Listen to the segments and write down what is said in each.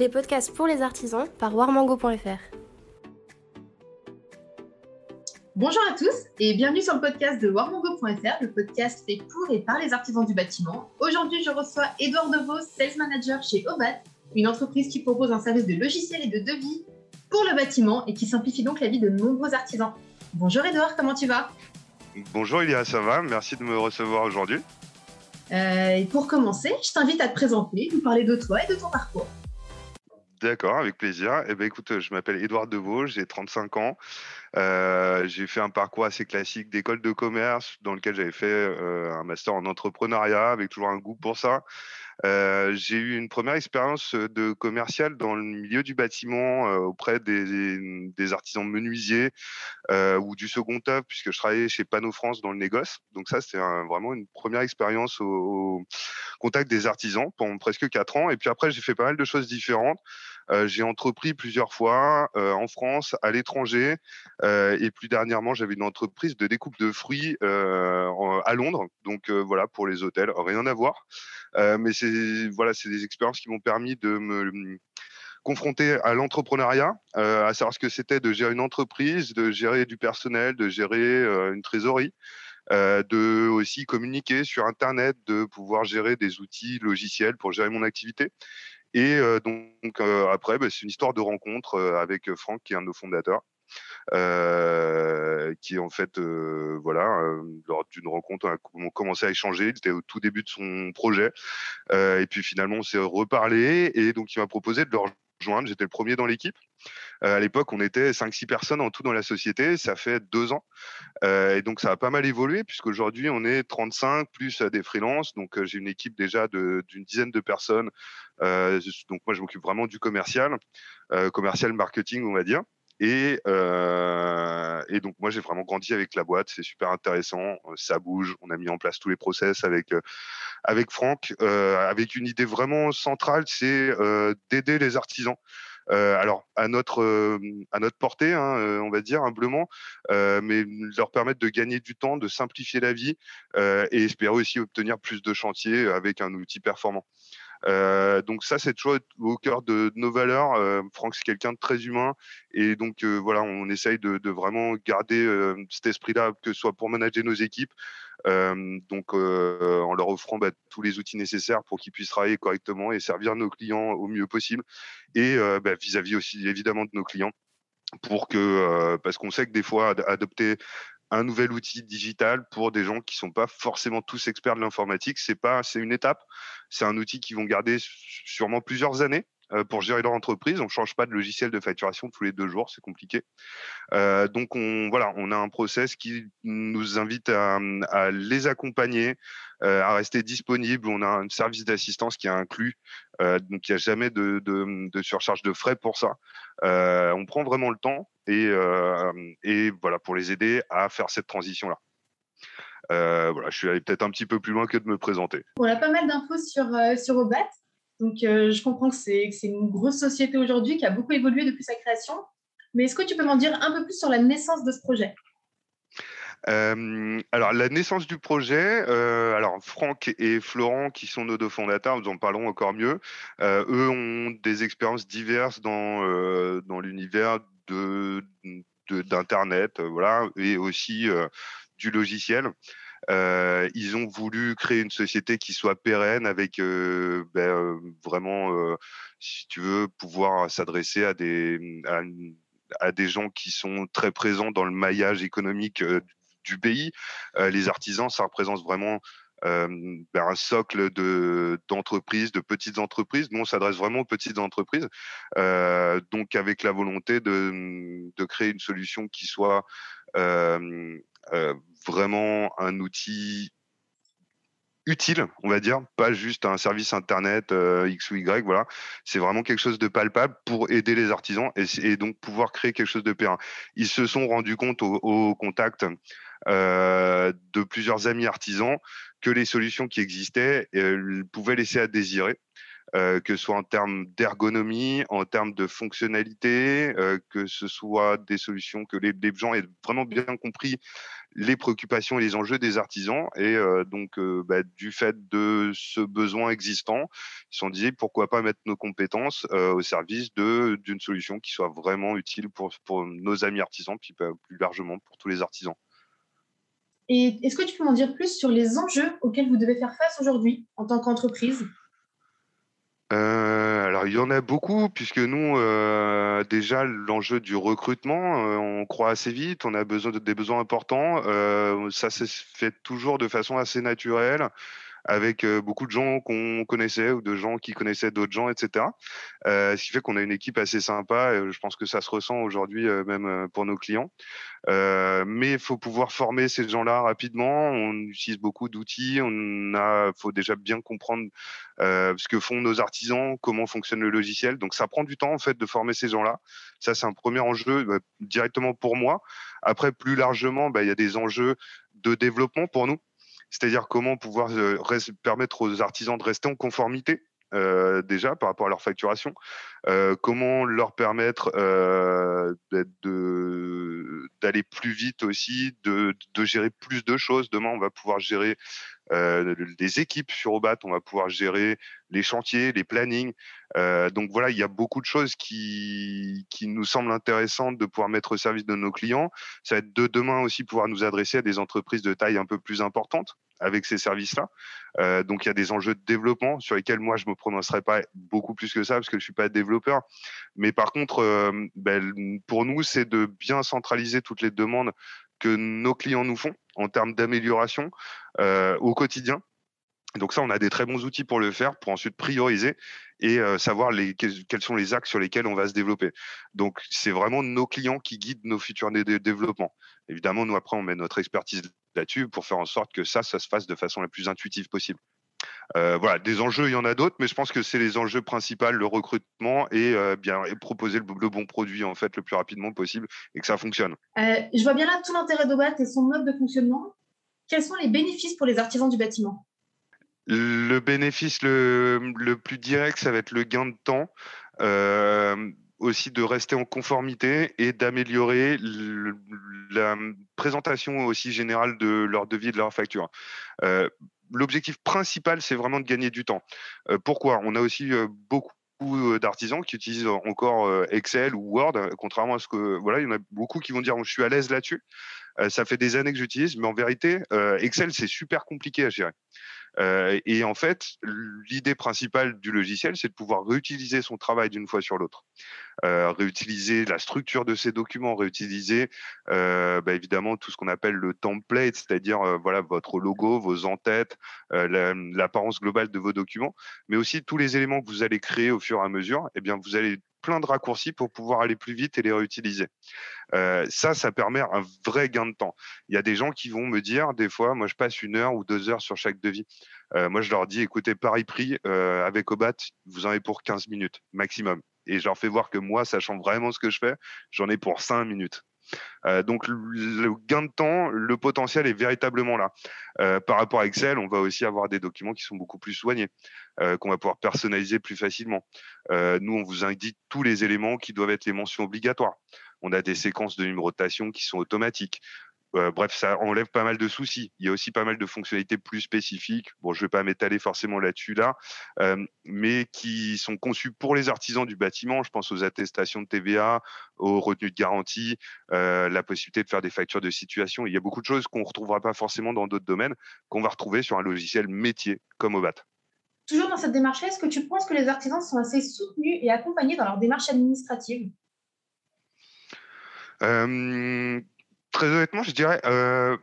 les podcasts pour les artisans par warmango.fr. Bonjour à tous et bienvenue sur le podcast de warmango.fr, le podcast fait pour et par les artisans du bâtiment. Aujourd'hui, je reçois Edouard Devos, Sales Manager chez Obat, une entreprise qui propose un service de logiciel et de devis pour le bâtiment et qui simplifie donc la vie de nombreux artisans. Bonjour Edouard, comment tu vas? Bonjour Ilia, ça va? Merci de me recevoir aujourd'hui. Euh, et pour commencer, je t'invite à te présenter, nous parler de toi et de ton parcours. D'accord, avec plaisir. Eh ben, écoute, je m'appelle Édouard Devaux, j'ai 35 ans. Euh, j'ai fait un parcours assez classique d'école de commerce dans lequel j'avais fait euh, un master en entrepreneuriat avec toujours un goût pour ça. Euh, j'ai eu une première expérience de commercial dans le milieu du bâtiment auprès des, des, artisans menuisiers ou du second œuvre puisque je travaillais chez Pano France dans le négoce. Donc ça, c'était vraiment une première expérience au, au, contact des artisans pendant presque quatre ans. Et puis après, j'ai fait pas mal de choses différentes. Euh, j'ai entrepris plusieurs fois euh, en France, à l'étranger, euh, et plus dernièrement, j'avais une entreprise de découpe de fruits à Londres. Donc voilà, pour les hôtels, rien à voir. mais c'est voilà, c'est des expériences qui m'ont permis de me confronter à l'entrepreneuriat, à savoir ce que c'était de gérer une entreprise, de gérer du personnel, de gérer une trésorerie. de aussi communiquer sur Internet, de pouvoir gérer des outils logiciels pour gérer mon activité. Et donc après, bah, c'est une histoire de rencontre avec Franck, qui est un de nos fondateurs. Euh, qui en fait, euh, voilà, lors d'une rencontre, on a commencé à échanger. Il était au tout début de son projet, euh, et puis finalement, on s'est reparlé, et donc il m'a proposé de le rejoindre. J'étais le premier dans l'équipe. À l'époque, on était 5-6 personnes en tout dans la société. Ça fait deux ans. et donc, ça a pas mal évolué, puisqu'aujourd'hui, on est 35 plus des freelances. Donc, j'ai une équipe déjà d'une dizaine de personnes euh, donc moi, je m'occupe vraiment du commercial, euh, commercial marketing, on va dire. Et, euh, et, donc moi j'ai vraiment grandi avec la boîte, c'est super intéressant, ça bouge, on a mis en place tous les process avec avec Franck, avec une idée vraiment centrale, c'est d'aider les artisans. Alors à notre à notre portée, hein, on va dire humblement, mais leur permettre de gagner du temps, de simplifier la vie et espérer aussi obtenir plus de chantiers avec un outil performant. Euh, donc ça, c'est toujours au cœur de, nos valeurs. Euh, Franck, c'est quelqu'un de très humain, et donc euh, voilà, on essaye de, de vraiment garder cet esprit-là, que ce soit pour manager nos équipes, donc en leur offrant bah, tous les outils nécessaires pour qu'ils puissent travailler correctement et servir nos clients au mieux possible, et bah, vis-à-vis -vis aussi évidemment de nos clients pour que parce qu'on sait que des fois adopter un nouvel outil digital pour des gens qui sont pas forcément tous experts de l'informatique. C'est pas, c'est une étape. C'est un outil qu'ils vont garder sûrement plusieurs années euh, pour gérer leur entreprise. On change pas de logiciel de facturation tous les deux jours, c'est compliqué. Euh, donc on voilà, on a un process qui nous invite à, les accompagner, euh, à rester disponible. On a un service d'assistance qui est inclus, euh, donc il n'y a jamais de, de, surcharge de frais pour ça. Euh, on prend vraiment le temps et, voilà pour les aider à faire cette transition là. Euh, voilà, je suis allé peut-être un petit peu plus loin que de me présenter. On a pas mal d'infos sur, sur Obat. Donc, euh, je comprends que c'est une grosse société aujourd'hui qui a beaucoup évolué depuis sa création. Mais est-ce que tu peux m'en dire un peu plus sur la naissance de ce projet? Euh, alors la naissance du projet, euh, alors Franck et Florent qui sont nos deux fondateurs, nous en parlerons encore mieux. eux ont des expériences diverses dans l'univers d'internet, voilà, et aussi du logiciel. Euh, ils ont voulu créer une société qui soit pérenne avec euh, ben, euh, vraiment, si tu veux, pouvoir s'adresser à des, à, des gens qui sont très présents dans le maillage économique du pays. les artisans, ça représente vraiment ben, un socle de d'entreprises, de petites entreprises. Nous, on s'adresse vraiment aux petites entreprises, euh, donc avec la volonté de, de créer une solution qui soit euh, euh, vraiment un outil utile, on va dire, pas juste un service internet euh, X ou Y, voilà. C'est vraiment quelque chose de palpable pour aider les artisans et, donc pouvoir créer quelque chose de périn. Ils se sont rendus compte au, contact euh, de plusieurs amis artisans que les solutions qui existaient pouvaient laisser à désirer. Euh, que ce soit en termes d'ergonomie, en termes de fonctionnalité, euh, que ce soit des solutions que les, les, gens aient vraiment bien compris les préoccupations et les enjeux des artisans. Et euh, donc, bah, du fait de ce besoin existant, ils se sont dit pourquoi pas mettre nos compétences au service d'une solution qui soit vraiment utile pour, pour nos amis artisans, puis bah, plus largement pour tous les artisans. Et est-ce que tu peux m'en dire plus sur les enjeux auxquels vous devez faire face aujourd'hui en tant qu'entreprise? Euh, alors il y en a beaucoup puisque nous euh, déjà l'enjeu du recrutement, euh, on croit assez vite, on a besoin de, des besoins importants. ça se fait toujours de façon assez naturelle avec beaucoup de gens qu'on connaissait ou de gens qui connaissaient d'autres gens, etc. ce qui fait qu'on a une équipe assez sympa. Et je pense que ça se ressent aujourd'hui même pour nos clients. mais il faut pouvoir former ces gens-là rapidement. On utilise beaucoup d'outils. On a, faut déjà bien comprendre ce que font nos artisans, comment fonctionne le logiciel. Donc ça prend du temps en fait de former ces gens-là. Ça c'est un premier enjeu bah, directement pour moi. Après plus largement, bah, il y a des enjeux de développement pour nous c'est-à-dire comment pouvoir euh, permettre aux artisans de rester en conformité euh, déjà par rapport à leur facturation, euh, comment leur permettre d'aller plus vite aussi, de, gérer plus de choses. Demain, on va pouvoir gérer euh, des équipes sur Obat, on va pouvoir gérer les chantiers, les plannings. Euh, donc voilà, il y a beaucoup de choses qui nous semblent intéressantes de pouvoir mettre au service de nos clients. Ça va être de demain aussi pouvoir nous adresser à des entreprises de taille un peu plus importante avec ces services-là. Euh, donc il y a des enjeux de développement sur lesquels moi je me prononcerai pas beaucoup plus que ça parce que je suis pas développeur. Mais par contre, euh, ben, pour nous, c'est de bien centraliser toutes les demandes que nos clients nous font en termes d'amélioration euh, au quotidien. Donc ça, on a des très bons outils pour le faire, pour ensuite prioriser et euh, savoir quels sont les axes sur lesquels on va se développer. Donc c'est vraiment nos clients qui guident nos futurs développements. Évidemment, nous après, on met notre expertise là-dessus pour faire en sorte que ça, ça se fasse de façon la plus intuitive possible. Euh, voilà, des enjeux, il y en a d'autres, mais je pense que c'est les enjeux principaux, le recrutement et euh, bien proposer le, bon produit en fait le plus rapidement possible et que ça fonctionne. Je vois bien là tout l'intérêt d'Obat et son mode de fonctionnement. Quels sont les bénéfices pour les artisans du bâtiment? Le bénéfice le, plus direct, ça va être le gain de temps aussi de rester en conformité et d'améliorer la présentation aussi générale de leur devis et de leur facture. Euh, L'objectif principal, c'est vraiment de gagner du temps. Euh, pourquoi? On a aussi euh, beaucoup d'artisans qui utilisent encore Excel ou Word, contrairement à ce que voilà, il y en a beaucoup qui vont dire je suis à l'aise là-dessus. ça fait des années que j'utilise, mais en vérité, Excel c'est super compliqué à gérer. Euh, et en fait, l'idée principale du logiciel, c'est de pouvoir réutiliser son travail d'une fois sur l'autre. Euh, réutiliser la structure de ces documents, réutiliser euh, bah, évidemment tout ce qu'on appelle le template, c'est-à-dire euh, voilà votre logo, vos en-têtes, l'apparence globale de vos documents, mais aussi tous les éléments que vous allez créer au fur et à mesure. Eh bien, vous allez plein de raccourcis pour pouvoir aller plus vite et les réutiliser. Euh, ça, ça permet un vrai gain de temps. Il y a des gens qui vont me dire, des fois, moi je passe une heure ou deux heures sur chaque devis. Euh, moi je leur dis, écoutez, Paris prix, euh, avec Obat, vous en avez pour 15 minutes maximum. Et je leur fais voir que moi, sachant vraiment ce que je fais, j'en ai pour 5 minutes. Euh, donc le gain de temps, le potentiel est véritablement là. Euh, par rapport à Excel, on va aussi avoir des documents qui sont beaucoup plus soignés, euh, qu'on va pouvoir personnaliser plus facilement. nous, on vous indique tous les éléments qui doivent être les mentions obligatoires. On a des séquences de numérotation qui sont automatiques. Euh, bref, ça enlève pas mal de soucis. Il y a aussi pas mal de fonctionnalités plus spécifiques. Bon, je vais pas m'étaler forcément là-dessus là, euh, mais qui sont conçues pour les artisans du bâtiment. Je pense aux attestations de TVA, aux retenues de garantie, euh, la possibilité de faire des factures de situation. Il y a beaucoup de choses qu'on retrouvera pas forcément dans d'autres domaines, qu'on va retrouver sur un logiciel métier comme Obat. Toujours dans cette démarche est-ce que tu penses que les artisans sont assez soutenus et accompagnés dans leur démarche administrative Très honnêtement, je dirais euh,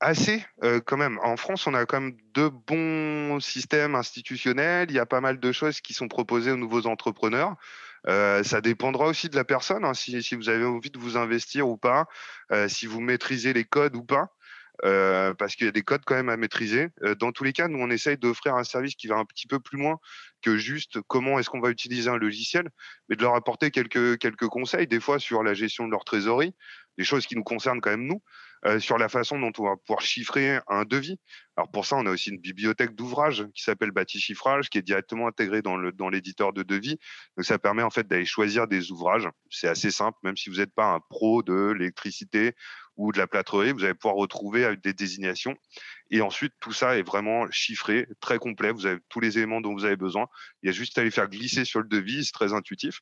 assez euh, quand même. En France, on a quand même de bons systèmes institutionnels. Il y a pas mal de choses qui sont proposées aux nouveaux entrepreneurs. Euh, ça dépendra aussi de la personne, hein, si, si, vous avez envie de vous investir ou pas, si vous maîtrisez les codes ou pas. Parce qu'il y a des codes quand même à maîtriser. dans tous les cas, nous, on essaye d'offrir un service qui va un petit peu plus loin que juste comment est-ce qu'on va utiliser un logiciel, mais de leur apporter quelques, quelques conseils, des fois sur la gestion de leur trésorerie, des choses qui nous concernent quand même nous, euh, sur la façon dont on va pouvoir chiffrer un devis. Alors pour ça, on a aussi une bibliothèque d'ouvrages qui s'appelle Bâti Chiffrage, qui est directement intégrée dans le dans l'éditeur de devis. Donc ça permet en fait d'aller choisir des ouvrages. C'est assez simple, même si vous n'êtes pas un pro de l'électricité ou de la plâtrerie, vous allez pouvoir retrouver des désignations. Et ensuite, tout ça est vraiment chiffré, très complet. Vous avez tous les éléments dont vous avez besoin. Il y a juste à les faire glisser sur le devis, c'est très intuitif.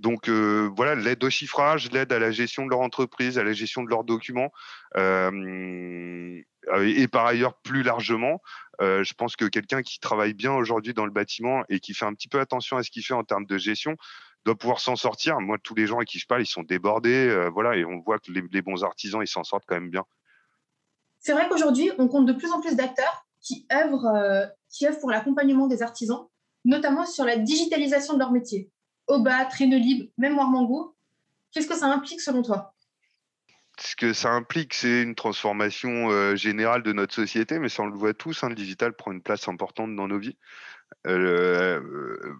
Donc euh, voilà, l'aide au chiffrage, l'aide à la gestion de leur entreprise, à la gestion de leurs documents. Euh, et par ailleurs, plus largement, euh, je pense que quelqu'un qui travaille bien aujourd'hui dans le bâtiment et qui fait un petit peu attention à ce qu'il fait en termes de gestion doit pouvoir s'en sortir. Moi, tous les gens à qui je parle, ils sont débordés, voilà, et on voit que les, bons artisans, ils s'en sortent quand même bien. C'est vrai qu'aujourd'hui, on compte de plus en plus d'acteurs qui œuvrent, qui œuvrent pour l'accompagnement des artisans, notamment sur la digitalisation de leur métier. Oba, Libre, même Warmango. Qu'est-ce que ça implique selon toi? Ce que ça implique, c'est une transformation euh, générale de notre société, mais ça on le voit tous, hein, le digital prend une place importante dans nos vies. Euh, euh,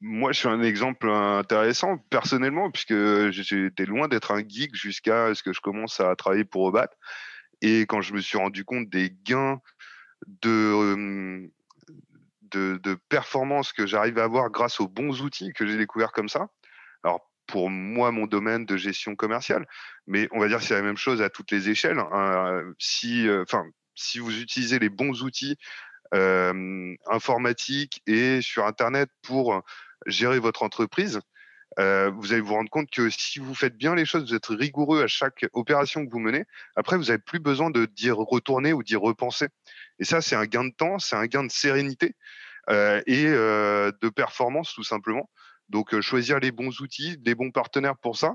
moi, je suis un exemple intéressant personnellement, puisque j'étais loin d'être un geek jusqu'à ce que je commence à travailler pour Obat. Et quand je me suis rendu compte des gains de, performance que j'arrive à avoir grâce aux bons outils que j'ai découverts comme ça. Alors, pour moi, mon domaine de gestion commerciale, mais on va dire que c'est la même chose à toutes les échelles. Hein. Si, euh, enfin, si vous utilisez les bons outils euh, informatiques et sur Internet pour gérer votre entreprise, euh, vous allez vous rendre compte que si vous faites bien les choses, vous êtes rigoureux à chaque opération que vous menez, après, vous n'avez plus besoin de d'y retourner ou d'y repenser. Et ça, c'est un gain de temps, c'est un gain de sérénité euh, et euh, de performance, tout simplement. Donc, choisir les bons outils, les bons partenaires pour ça,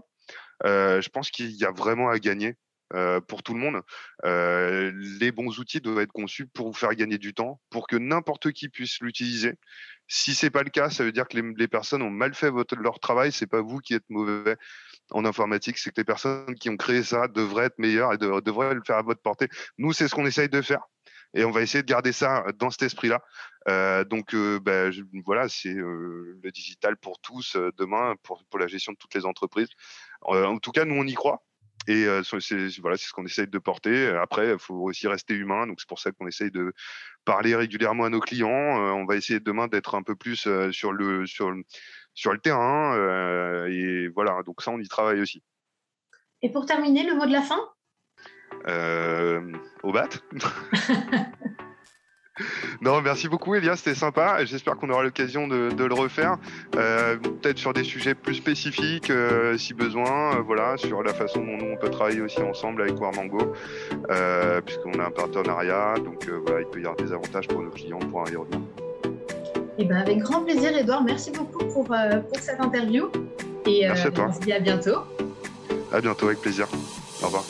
je pense qu'il y a vraiment à gagner. Pour tout le monde. les bons outils doivent être conçus pour vous faire gagner du temps, pour que n'importe qui puisse l'utiliser. Si c'est pas le cas, ça veut dire que les, personnes ont mal fait leur travail. C'est pas vous qui êtes mauvais en informatique, c'est que les personnes qui ont créé ça devraient être meilleures et devraient le faire à votre portée. Nous, c'est ce qu'on essaye de faire. Et on va essayer de garder ça dans cet esprit-là. Euh, donc, euh, ben, voilà, c'est euh, le digital pour tous demain, pour, la gestion de toutes les entreprises. en tout cas, nous, on y croit. Et c'est voilà, c'est ce qu'on essaye de porter. Après, il faut aussi rester humain. Donc c'est pour ça qu'on essaye de parler régulièrement à nos clients. on va essayer demain d'être un peu plus sur le sur le, sur le terrain. et voilà. Donc ça, on y travaille aussi. Et pour terminer, le mot de la fin? Au bat non, merci beaucoup Elia, c'était sympa. J'espère qu'on aura l'occasion de, le refaire. Euh, peut-être sur des sujets plus spécifiques, euh, si besoin. Euh, voilà, sur la façon dont nous, on peut travailler aussi ensemble avec Warmango, puisqu'on a un partenariat. Donc voilà, il peut y avoir des avantages pour nos clients pour revenir. Eh ben, avec grand plaisir, Edouard. Merci beaucoup pour, pour cette interview. Et merci à toi. on se dit à bientôt. À bientôt, avec plaisir. Au revoir.